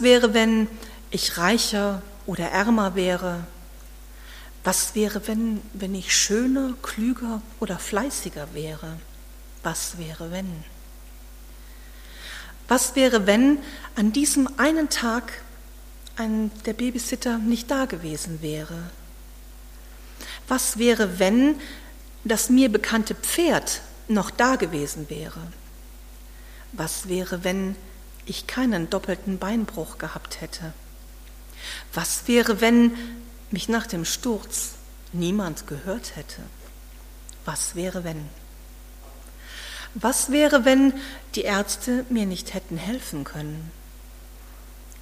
wäre, wenn ich reicher oder ärmer wäre? Was wäre, wenn, wenn ich schöner, klüger oder fleißiger wäre? Was wäre, wenn? Was wäre, wenn an diesem einen Tag ein, der Babysitter nicht da gewesen wäre? Was wäre, wenn das mir bekannte Pferd noch da gewesen wäre? Was wäre, wenn ich keinen doppelten Beinbruch gehabt hätte? Was wäre, wenn mich nach dem Sturz niemand gehört hätte? Was wäre, wenn? Was wäre, wenn die Ärzte mir nicht hätten helfen können?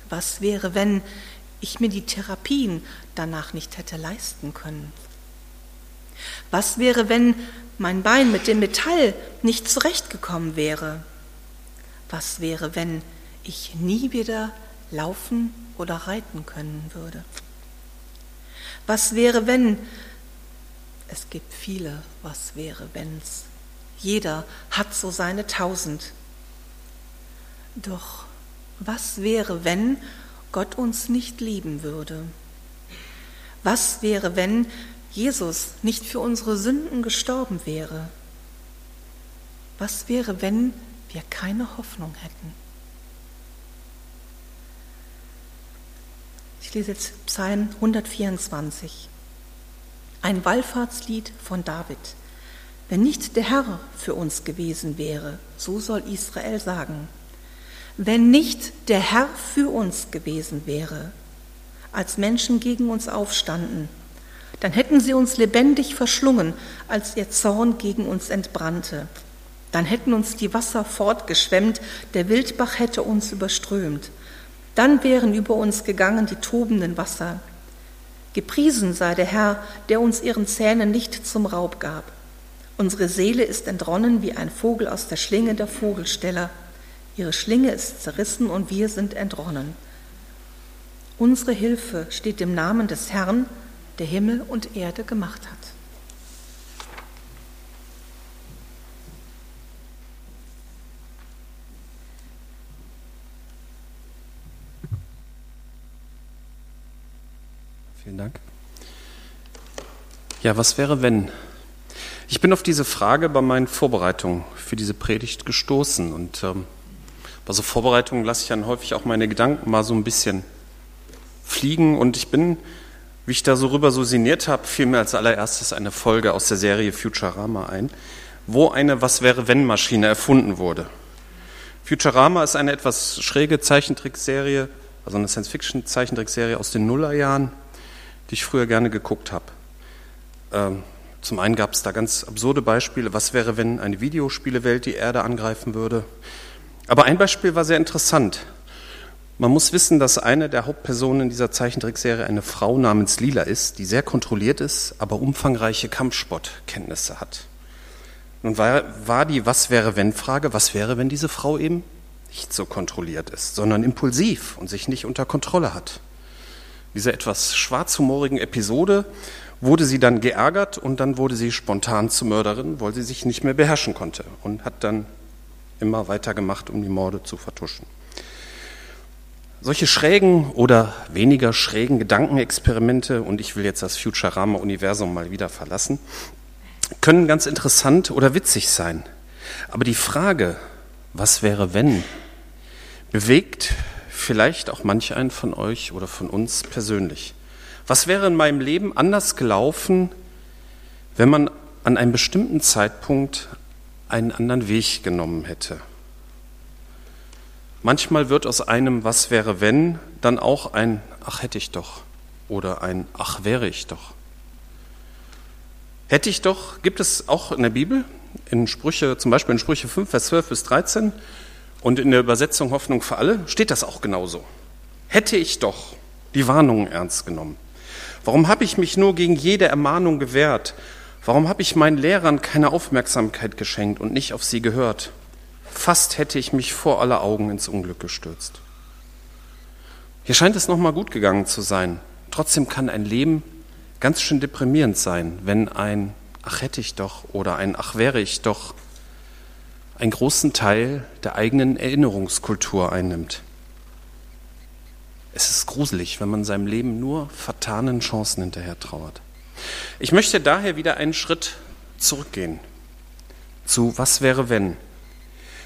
Was wäre, wenn ich mir die Therapien danach nicht hätte leisten können? Was wäre, wenn mein Bein mit dem Metall nicht zurechtgekommen wäre? Was wäre, wenn ich nie wieder laufen oder reiten können würde? Was wäre, wenn? Es gibt viele Was wäre, wenns. Jeder hat so seine tausend. Doch was wäre, wenn Gott uns nicht lieben würde? Was wäre, wenn Jesus nicht für unsere Sünden gestorben wäre? Was wäre, wenn wir keine Hoffnung hätten? Ich lese jetzt Psalm 124, ein Wallfahrtslied von David. Wenn nicht der Herr für uns gewesen wäre, so soll Israel sagen, wenn nicht der Herr für uns gewesen wäre, als Menschen gegen uns aufstanden, dann hätten sie uns lebendig verschlungen, als ihr Zorn gegen uns entbrannte. Dann hätten uns die Wasser fortgeschwemmt, der Wildbach hätte uns überströmt. Dann wären über uns gegangen die tobenden Wasser. Gepriesen sei der Herr, der uns ihren Zähnen nicht zum Raub gab. Unsere Seele ist entronnen wie ein Vogel aus der Schlinge der Vogelsteller. Ihre Schlinge ist zerrissen und wir sind entronnen. Unsere Hilfe steht im Namen des Herrn, der Himmel und Erde gemacht hat. Vielen Dank. Ja, was wäre, wenn? Ich bin auf diese Frage bei meinen Vorbereitungen für diese Predigt gestoßen und ähm, bei so Vorbereitungen lasse ich dann häufig auch meine Gedanken mal so ein bisschen fliegen und ich bin, wie ich da so rüber so sinniert habe, fiel mir als allererstes eine Folge aus der Serie Futurama ein, wo eine Was wäre wenn Maschine erfunden wurde. Futurama ist eine etwas schräge Zeichentrickserie, also eine Science-Fiction-Zeichentrickserie aus den Nullerjahren, die ich früher gerne geguckt habe. Ähm, zum einen gab es da ganz absurde Beispiele. Was wäre, wenn eine Videospielewelt die Erde angreifen würde? Aber ein Beispiel war sehr interessant. Man muss wissen, dass eine der Hauptpersonen dieser Zeichentrickserie eine Frau namens Lila ist, die sehr kontrolliert ist, aber umfangreiche Kampfsportkenntnisse hat. Nun war, war die Was wäre wenn Frage, was wäre, wenn diese Frau eben nicht so kontrolliert ist, sondern impulsiv und sich nicht unter Kontrolle hat dieser etwas schwarzhumorigen Episode wurde sie dann geärgert und dann wurde sie spontan zur Mörderin, weil sie sich nicht mehr beherrschen konnte und hat dann immer weiter gemacht, um die Morde zu vertuschen. Solche schrägen oder weniger schrägen Gedankenexperimente, und ich will jetzt das Futurama-Universum mal wieder verlassen, können ganz interessant oder witzig sein. Aber die Frage, was wäre wenn, bewegt vielleicht auch manch einen von euch oder von uns persönlich. Was wäre in meinem Leben anders gelaufen, wenn man an einem bestimmten Zeitpunkt einen anderen Weg genommen hätte? Manchmal wird aus einem Was wäre wenn dann auch ein Ach hätte ich doch oder ein Ach wäre ich doch. Hätte ich doch, gibt es auch in der Bibel, in Sprüche, zum Beispiel in Sprüche 5, Vers 12 bis 13, und in der Übersetzung Hoffnung für alle steht das auch genauso. Hätte ich doch die Warnungen ernst genommen. Warum habe ich mich nur gegen jede Ermahnung gewehrt? Warum habe ich meinen Lehrern keine Aufmerksamkeit geschenkt und nicht auf sie gehört? Fast hätte ich mich vor aller Augen ins Unglück gestürzt. Hier scheint es nochmal gut gegangen zu sein. Trotzdem kann ein Leben ganz schön deprimierend sein, wenn ein Ach hätte ich doch oder ein Ach wäre ich doch einen großen Teil der eigenen Erinnerungskultur einnimmt. Es ist gruselig, wenn man seinem Leben nur vertanen Chancen hinterher trauert. Ich möchte daher wieder einen Schritt zurückgehen zu Was wäre wenn?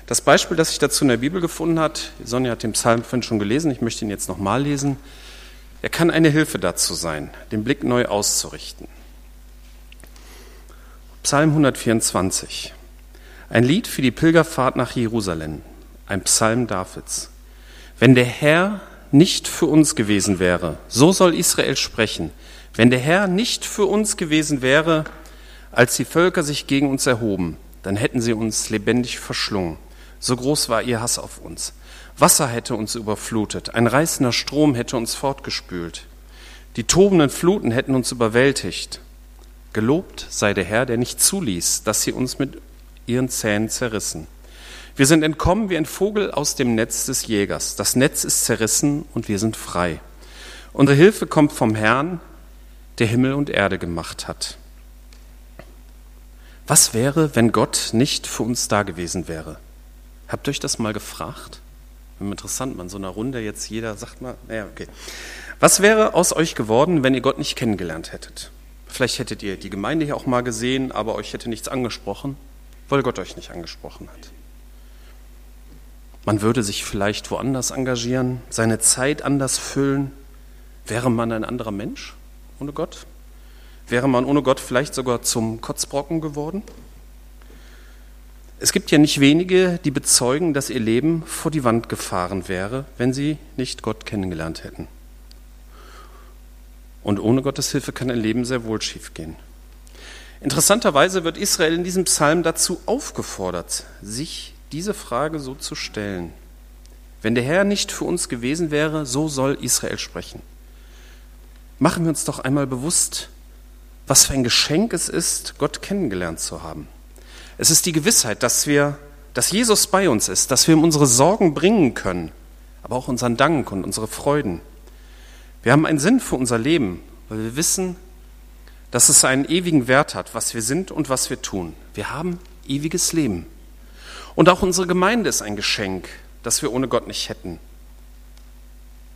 Das Beispiel, das sich dazu in der Bibel gefunden hat, Sonja hat den Psalm vorhin schon gelesen, ich möchte ihn jetzt nochmal lesen. Er kann eine Hilfe dazu sein, den Blick neu auszurichten. Psalm 124. Ein Lied für die Pilgerfahrt nach Jerusalem. Ein Psalm Davids. Wenn der Herr nicht für uns gewesen wäre, so soll Israel sprechen. Wenn der Herr nicht für uns gewesen wäre, als die Völker sich gegen uns erhoben, dann hätten sie uns lebendig verschlungen. So groß war ihr Hass auf uns. Wasser hätte uns überflutet, ein reißender Strom hätte uns fortgespült, die tobenden Fluten hätten uns überwältigt. Gelobt sei der Herr, der nicht zuließ, dass sie uns mit ihren Zähnen zerrissen. Wir sind entkommen wie ein Vogel aus dem Netz des Jägers. Das Netz ist zerrissen und wir sind frei. Unsere Hilfe kommt vom Herrn, der Himmel und Erde gemacht hat. Was wäre, wenn Gott nicht für uns da gewesen wäre? Habt ihr euch das mal gefragt? Interessant, man so einer Runde jetzt jeder sagt mal, naja, okay. Was wäre aus euch geworden, wenn ihr Gott nicht kennengelernt hättet? Vielleicht hättet ihr die Gemeinde hier auch mal gesehen, aber euch hätte nichts angesprochen, weil Gott euch nicht angesprochen hat. Man würde sich vielleicht woanders engagieren, seine Zeit anders füllen. Wäre man ein anderer Mensch ohne Gott? Wäre man ohne Gott vielleicht sogar zum Kotzbrocken geworden? Es gibt ja nicht wenige, die bezeugen, dass ihr Leben vor die Wand gefahren wäre, wenn sie nicht Gott kennengelernt hätten. Und ohne Gottes Hilfe kann ein Leben sehr wohl schiefgehen. Interessanterweise wird Israel in diesem Psalm dazu aufgefordert, sich diese Frage so zu stellen. Wenn der Herr nicht für uns gewesen wäre, so soll Israel sprechen. Machen wir uns doch einmal bewusst, was für ein Geschenk es ist, Gott kennengelernt zu haben. Es ist die Gewissheit, dass wir, dass Jesus bei uns ist, dass wir ihm unsere Sorgen bringen können, aber auch unseren Dank und unsere Freuden. Wir haben einen Sinn für unser Leben, weil wir wissen, dass es einen ewigen Wert hat, was wir sind und was wir tun. Wir haben ewiges Leben. Und auch unsere Gemeinde ist ein Geschenk, das wir ohne Gott nicht hätten.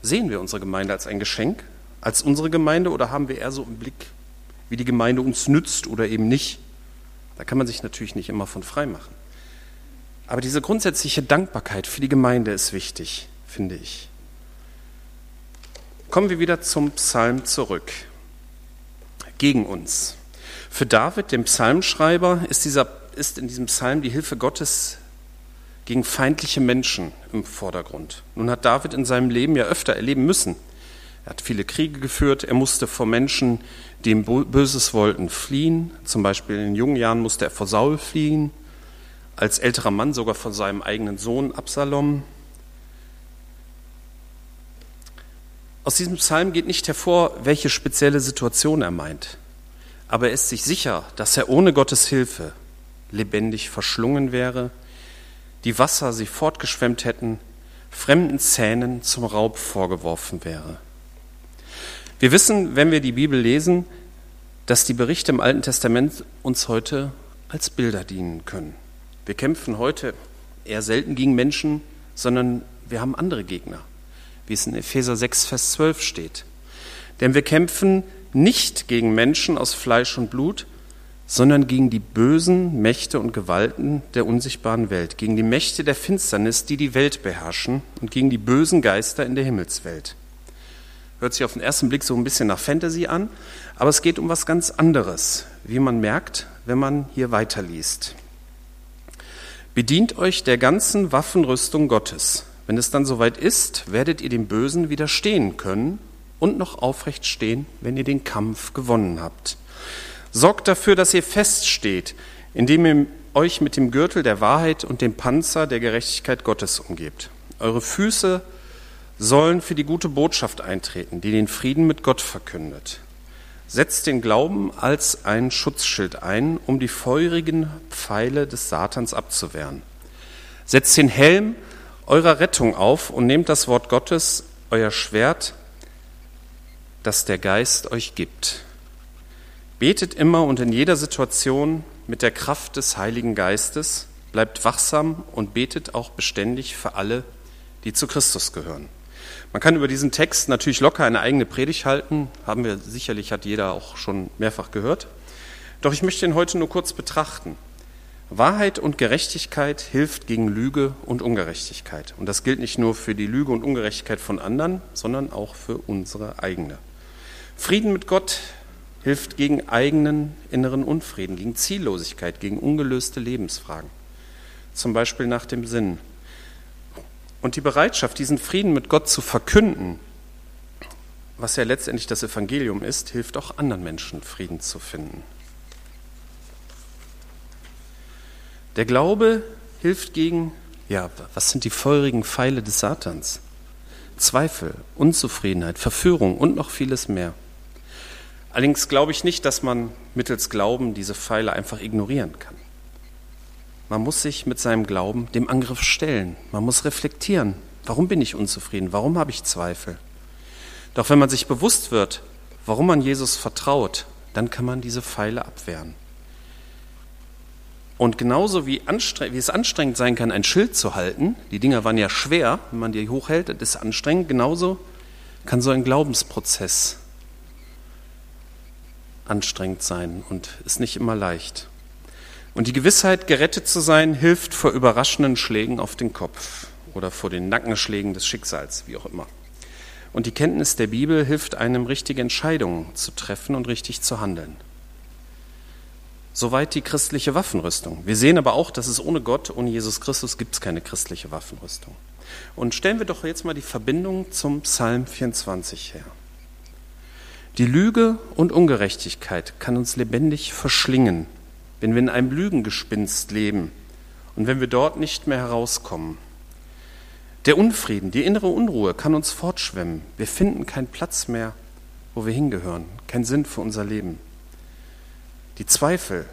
Sehen wir unsere Gemeinde als ein Geschenk, als unsere Gemeinde, oder haben wir eher so im Blick, wie die Gemeinde uns nützt oder eben nicht? Da kann man sich natürlich nicht immer von frei machen. Aber diese grundsätzliche Dankbarkeit für die Gemeinde ist wichtig, finde ich. Kommen wir wieder zum Psalm zurück. Gegen uns. Für David, dem Psalmschreiber, ist, dieser, ist in diesem Psalm die Hilfe Gottes gegen feindliche Menschen im Vordergrund. Nun hat David in seinem Leben ja öfter erleben müssen. Er hat viele Kriege geführt, er musste vor Menschen, die ihm Böses wollten, fliehen. Zum Beispiel in jungen Jahren musste er vor Saul fliehen, als älterer Mann sogar vor seinem eigenen Sohn Absalom. Aus diesem Psalm geht nicht hervor, welche spezielle Situation er meint, aber er ist sich sicher, dass er ohne Gottes Hilfe lebendig verschlungen wäre, die Wasser sie fortgeschwemmt hätten, fremden Zähnen zum Raub vorgeworfen wäre. Wir wissen, wenn wir die Bibel lesen, dass die Berichte im Alten Testament uns heute als Bilder dienen können. Wir kämpfen heute eher selten gegen Menschen, sondern wir haben andere Gegner, wie es in Epheser 6, Vers 12 steht. Denn wir kämpfen nicht gegen Menschen aus Fleisch und Blut, sondern gegen die bösen Mächte und Gewalten der unsichtbaren Welt, gegen die Mächte der Finsternis, die die Welt beherrschen und gegen die bösen Geister in der Himmelswelt. Hört sich auf den ersten Blick so ein bisschen nach Fantasy an, aber es geht um was ganz anderes, wie man merkt, wenn man hier weiterliest. Bedient euch der ganzen Waffenrüstung Gottes. Wenn es dann soweit ist, werdet ihr dem Bösen widerstehen können und noch aufrecht stehen, wenn ihr den Kampf gewonnen habt. Sorgt dafür, dass ihr feststeht, indem ihr euch mit dem Gürtel der Wahrheit und dem Panzer der Gerechtigkeit Gottes umgebt. Eure Füße sollen für die gute Botschaft eintreten, die den Frieden mit Gott verkündet. Setzt den Glauben als ein Schutzschild ein, um die feurigen Pfeile des Satans abzuwehren. Setzt den Helm eurer Rettung auf und nehmt das Wort Gottes, euer Schwert, das der Geist euch gibt. Betet immer und in jeder Situation mit der Kraft des Heiligen Geistes, bleibt wachsam und betet auch beständig für alle, die zu Christus gehören. Man kann über diesen Text natürlich locker eine eigene Predigt halten, haben wir sicherlich, hat jeder auch schon mehrfach gehört. Doch ich möchte ihn heute nur kurz betrachten. Wahrheit und Gerechtigkeit hilft gegen Lüge und Ungerechtigkeit. Und das gilt nicht nur für die Lüge und Ungerechtigkeit von anderen, sondern auch für unsere eigene. Frieden mit Gott hilft gegen eigenen inneren Unfrieden, gegen Ziellosigkeit, gegen ungelöste Lebensfragen. Zum Beispiel nach dem Sinn. Und die Bereitschaft, diesen Frieden mit Gott zu verkünden, was ja letztendlich das Evangelium ist, hilft auch anderen Menschen Frieden zu finden. Der Glaube hilft gegen, ja, was sind die feurigen Pfeile des Satans? Zweifel, Unzufriedenheit, Verführung und noch vieles mehr. Allerdings glaube ich nicht, dass man mittels Glauben diese Pfeile einfach ignorieren kann. Man muss sich mit seinem Glauben dem Angriff stellen. Man muss reflektieren. Warum bin ich unzufrieden? Warum habe ich Zweifel? Doch wenn man sich bewusst wird, warum man Jesus vertraut, dann kann man diese Pfeile abwehren. Und genauso wie, wie, es anstrengend sein kann, ein Schild zu halten, die Dinger waren ja schwer, wenn man die hochhält, das ist anstrengend, genauso kann so ein Glaubensprozess anstrengend sein und ist nicht immer leicht. Und die Gewissheit, gerettet zu sein, hilft vor überraschenden Schlägen auf den Kopf oder vor den Nackenschlägen des Schicksals, wie auch immer. Und die Kenntnis der Bibel hilft einem, richtige Entscheidungen zu treffen und richtig zu handeln. Soweit die christliche Waffenrüstung. Wir sehen aber auch, dass es ohne Gott, ohne Jesus Christus gibt es keine christliche Waffenrüstung. Und stellen wir doch jetzt mal die Verbindung zum Psalm 24 her. Die Lüge und Ungerechtigkeit kann uns lebendig verschlingen, wenn wir in einem Lügengespinst leben und wenn wir dort nicht mehr herauskommen. Der Unfrieden, die innere Unruhe kann uns fortschwemmen. Wir finden keinen Platz mehr, wo wir hingehören, keinen Sinn für unser Leben. Die Zweifel,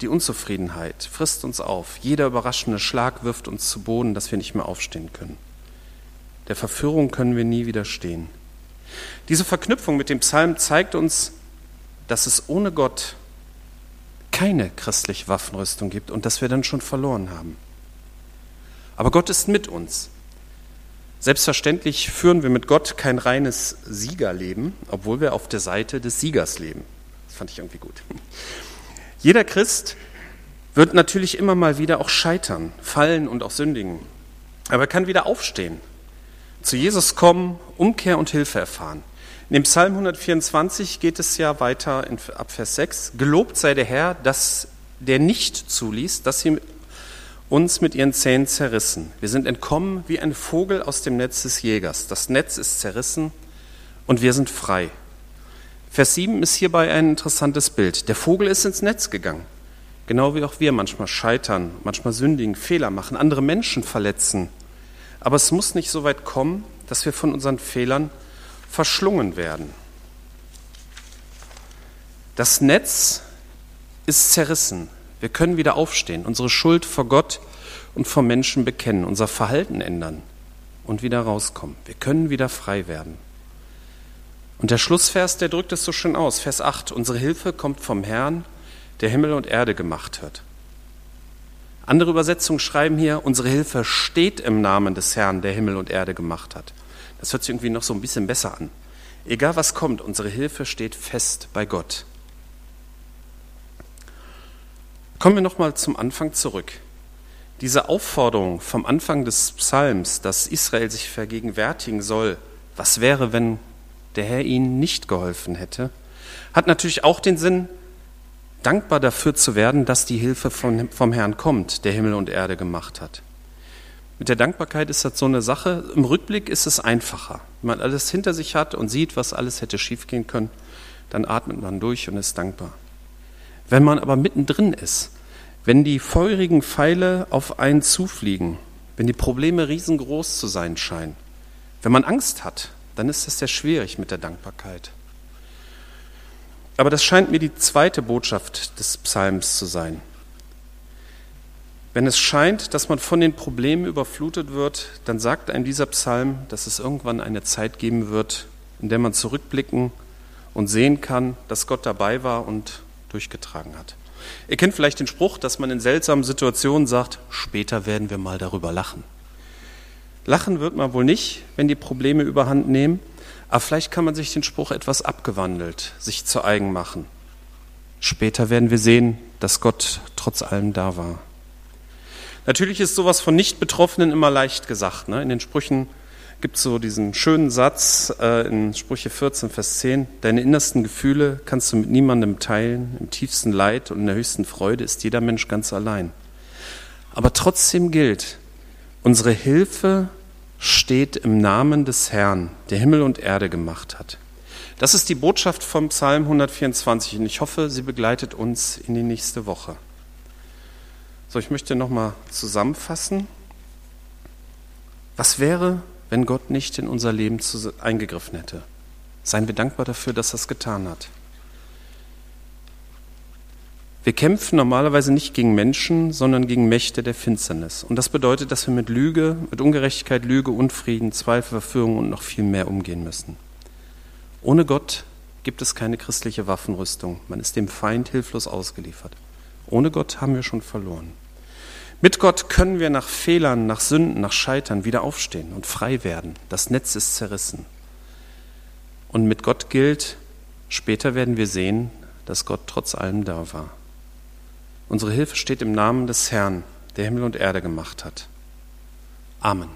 die Unzufriedenheit frisst uns auf. Jeder überraschende Schlag wirft uns zu Boden, dass wir nicht mehr aufstehen können. Der Verführung können wir nie widerstehen. Diese Verknüpfung mit dem Psalm zeigt uns, dass es ohne Gott keine christliche Waffenrüstung gibt und dass wir dann schon verloren haben. Aber Gott ist mit uns. Selbstverständlich führen wir mit Gott kein reines Siegerleben, obwohl wir auf der Seite des Siegers leben. Das fand ich irgendwie gut. Jeder Christ wird natürlich immer mal wieder auch scheitern, fallen und auch sündigen. Aber er kann wieder aufstehen, zu Jesus kommen, Umkehr und Hilfe erfahren. In dem Psalm 124 geht es ja weiter in, ab Vers 6. Gelobt sei der Herr, dass der nicht zuließ, dass sie uns mit ihren Zähnen zerrissen. Wir sind entkommen wie ein Vogel aus dem Netz des Jägers. Das Netz ist zerrissen und wir sind frei. Vers 7 ist hierbei ein interessantes Bild. Der Vogel ist ins Netz gegangen. Genau wie auch wir manchmal scheitern, manchmal sündigen, Fehler machen, andere Menschen verletzen. Aber es muss nicht so weit kommen, dass wir von unseren Fehlern verschlungen werden. Das Netz ist zerrissen. Wir können wieder aufstehen, unsere Schuld vor Gott und vor Menschen bekennen, unser Verhalten ändern und wieder rauskommen. Wir können wieder frei werden. Und der Schlussvers, der drückt es so schön aus. Vers 8. Unsere Hilfe kommt vom Herrn, der Himmel und Erde gemacht hat. Andere Übersetzungen schreiben hier, unsere Hilfe steht im Namen des Herrn, der Himmel und Erde gemacht hat. Das hört sich irgendwie noch so ein bisschen besser an. Egal was kommt, unsere Hilfe steht fest bei Gott. Kommen wir nochmal zum Anfang zurück. Diese Aufforderung vom Anfang des Psalms, dass Israel sich vergegenwärtigen soll, was wäre, wenn der Herr ihnen nicht geholfen hätte, hat natürlich auch den Sinn, dankbar dafür zu werden, dass die Hilfe vom, vom Herrn kommt, der Himmel und Erde gemacht hat. Mit der Dankbarkeit ist das so eine Sache. Im Rückblick ist es einfacher. Wenn man alles hinter sich hat und sieht, was alles hätte schiefgehen können, dann atmet man durch und ist dankbar. Wenn man aber mittendrin ist, wenn die feurigen Pfeile auf einen zufliegen, wenn die Probleme riesengroß zu sein scheinen, wenn man Angst hat, dann ist es sehr schwierig mit der Dankbarkeit. Aber das scheint mir die zweite Botschaft des Psalms zu sein. Wenn es scheint, dass man von den Problemen überflutet wird, dann sagt einem dieser Psalm, dass es irgendwann eine Zeit geben wird, in der man zurückblicken und sehen kann, dass Gott dabei war und durchgetragen hat. Ihr kennt vielleicht den Spruch, dass man in seltsamen Situationen sagt, später werden wir mal darüber lachen. Lachen wird man wohl nicht, wenn die Probleme überhand nehmen, aber vielleicht kann man sich den Spruch etwas abgewandelt, sich zu eigen machen. Später werden wir sehen, dass Gott trotz allem da war. Natürlich ist sowas von Nicht-Betroffenen immer leicht gesagt. Ne? In den Sprüchen gibt es so diesen schönen Satz äh, in Sprüche 14, Vers 10, deine innersten Gefühle kannst du mit niemandem teilen, im tiefsten Leid und in der höchsten Freude ist jeder Mensch ganz allein. Aber trotzdem gilt, unsere Hilfe steht im Namen des Herrn, der Himmel und Erde gemacht hat. Das ist die Botschaft vom Psalm 124 und ich hoffe, sie begleitet uns in die nächste Woche. So, ich möchte nochmal zusammenfassen. Was wäre, wenn Gott nicht in unser Leben eingegriffen hätte. Seien wir dankbar dafür, dass er es getan hat. Wir kämpfen normalerweise nicht gegen Menschen, sondern gegen Mächte der Finsternis. Und das bedeutet, dass wir mit Lüge, mit Ungerechtigkeit, Lüge, Unfrieden, Zweifel, Verführung und noch viel mehr umgehen müssen. Ohne Gott gibt es keine christliche Waffenrüstung. Man ist dem Feind hilflos ausgeliefert. Ohne Gott haben wir schon verloren. Mit Gott können wir nach Fehlern, nach Sünden, nach Scheitern wieder aufstehen und frei werden. Das Netz ist zerrissen. Und mit Gott gilt, später werden wir sehen, dass Gott trotz allem da war. Unsere Hilfe steht im Namen des Herrn, der Himmel und Erde gemacht hat. Amen.